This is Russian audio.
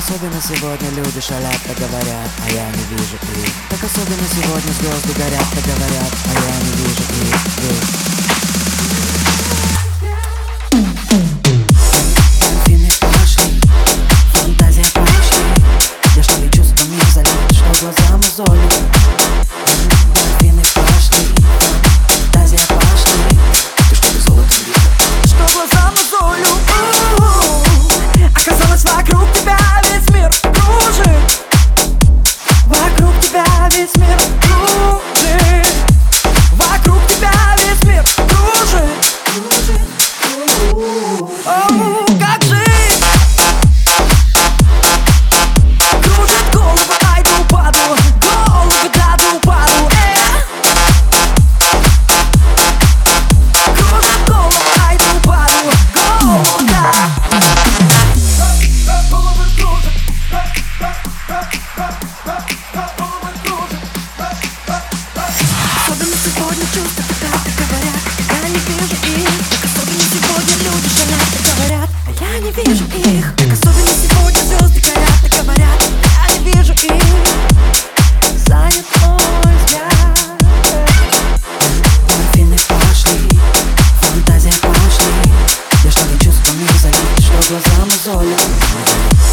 особенно сегодня люди шалят, так говорят, а я не вижу их. Так особенно сегодня звезды горят, так говорят, а я не вижу их, Дельфины пошли, фантазия пошли Я что ли чувствами залит, что глаза мозоли Дельфины пошли, фантазия пошли Ты что ли золото Что глаза мозолю Оказалось вокруг тебя вижу их. Так особенно сегодня люди шалят и говорят. А я не вижу их. Так особенно сегодня звезды горят и говорят. А Я не вижу их. Занят мой взгляд. Морфины пошли Фантазия пошли. Я шла чувствами залит Что глазам мозолят.